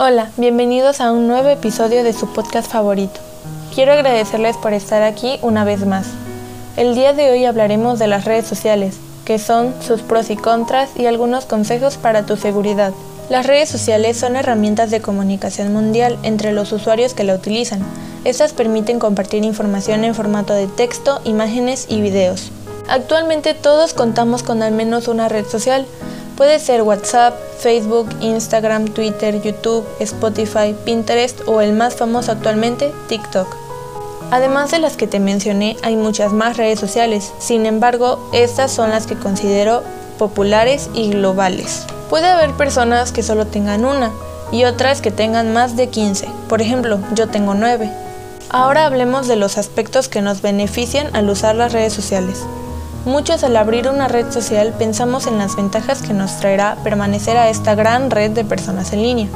Hola, bienvenidos a un nuevo episodio de su podcast favorito. Quiero agradecerles por estar aquí una vez más. El día de hoy hablaremos de las redes sociales, que son sus pros y contras y algunos consejos para tu seguridad. Las redes sociales son herramientas de comunicación mundial entre los usuarios que la utilizan. Estas permiten compartir información en formato de texto, imágenes y videos. Actualmente todos contamos con al menos una red social, Puede ser WhatsApp, Facebook, Instagram, Twitter, YouTube, Spotify, Pinterest o el más famoso actualmente, TikTok. Además de las que te mencioné, hay muchas más redes sociales, sin embargo, estas son las que considero populares y globales. Puede haber personas que solo tengan una y otras que tengan más de 15, por ejemplo, yo tengo 9. Ahora hablemos de los aspectos que nos benefician al usar las redes sociales. Muchos al abrir una red social pensamos en las ventajas que nos traerá permanecer a esta gran red de personas en línea.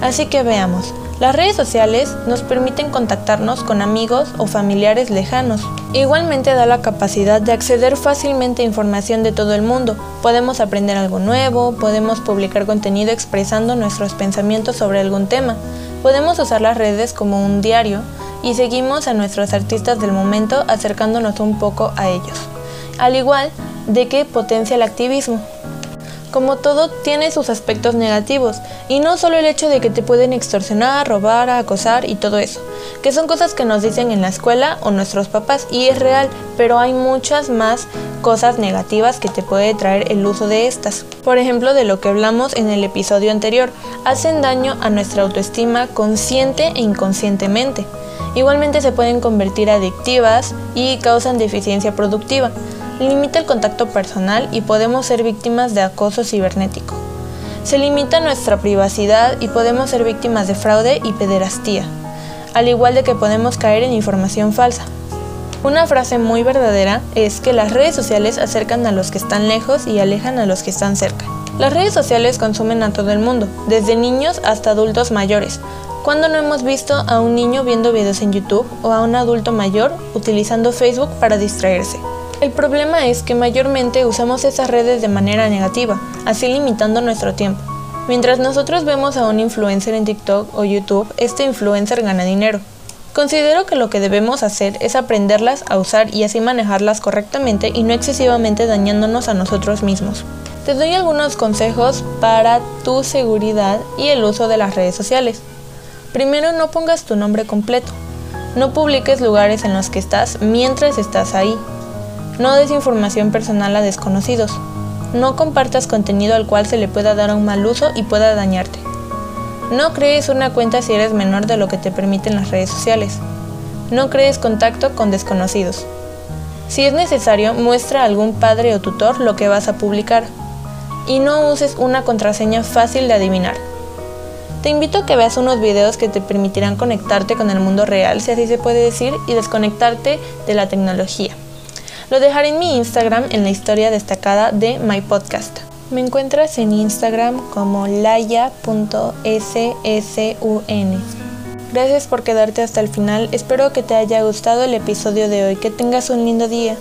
Así que veamos, las redes sociales nos permiten contactarnos con amigos o familiares lejanos. Igualmente da la capacidad de acceder fácilmente a información de todo el mundo. Podemos aprender algo nuevo, podemos publicar contenido expresando nuestros pensamientos sobre algún tema. Podemos usar las redes como un diario y seguimos a nuestros artistas del momento acercándonos un poco a ellos al igual de que potencia el activismo. Como todo, tiene sus aspectos negativos, y no solo el hecho de que te pueden extorsionar, robar, acosar y todo eso, que son cosas que nos dicen en la escuela o nuestros papás, y es real, pero hay muchas más cosas negativas que te puede traer el uso de estas. Por ejemplo, de lo que hablamos en el episodio anterior, hacen daño a nuestra autoestima consciente e inconscientemente. Igualmente se pueden convertir adictivas y causan deficiencia productiva limita el contacto personal y podemos ser víctimas de acoso cibernético. Se limita nuestra privacidad y podemos ser víctimas de fraude y pederastía, al igual de que podemos caer en información falsa. Una frase muy verdadera es que las redes sociales acercan a los que están lejos y alejan a los que están cerca. Las redes sociales consumen a todo el mundo, desde niños hasta adultos mayores. ¿Cuándo no hemos visto a un niño viendo videos en YouTube o a un adulto mayor utilizando Facebook para distraerse? El problema es que mayormente usamos esas redes de manera negativa, así limitando nuestro tiempo. Mientras nosotros vemos a un influencer en TikTok o YouTube, este influencer gana dinero. Considero que lo que debemos hacer es aprenderlas a usar y así manejarlas correctamente y no excesivamente dañándonos a nosotros mismos. Te doy algunos consejos para tu seguridad y el uso de las redes sociales. Primero, no pongas tu nombre completo. No publiques lugares en los que estás mientras estás ahí. No des información personal a desconocidos. No compartas contenido al cual se le pueda dar un mal uso y pueda dañarte. No crees una cuenta si eres menor de lo que te permiten las redes sociales. No crees contacto con desconocidos. Si es necesario, muestra a algún padre o tutor lo que vas a publicar. Y no uses una contraseña fácil de adivinar. Te invito a que veas unos videos que te permitirán conectarte con el mundo real, si así se puede decir, y desconectarte de la tecnología. Lo dejaré en mi Instagram en la historia destacada de My Podcast. Me encuentras en Instagram como laya.ssun. Gracias por quedarte hasta el final, espero que te haya gustado el episodio de hoy, que tengas un lindo día.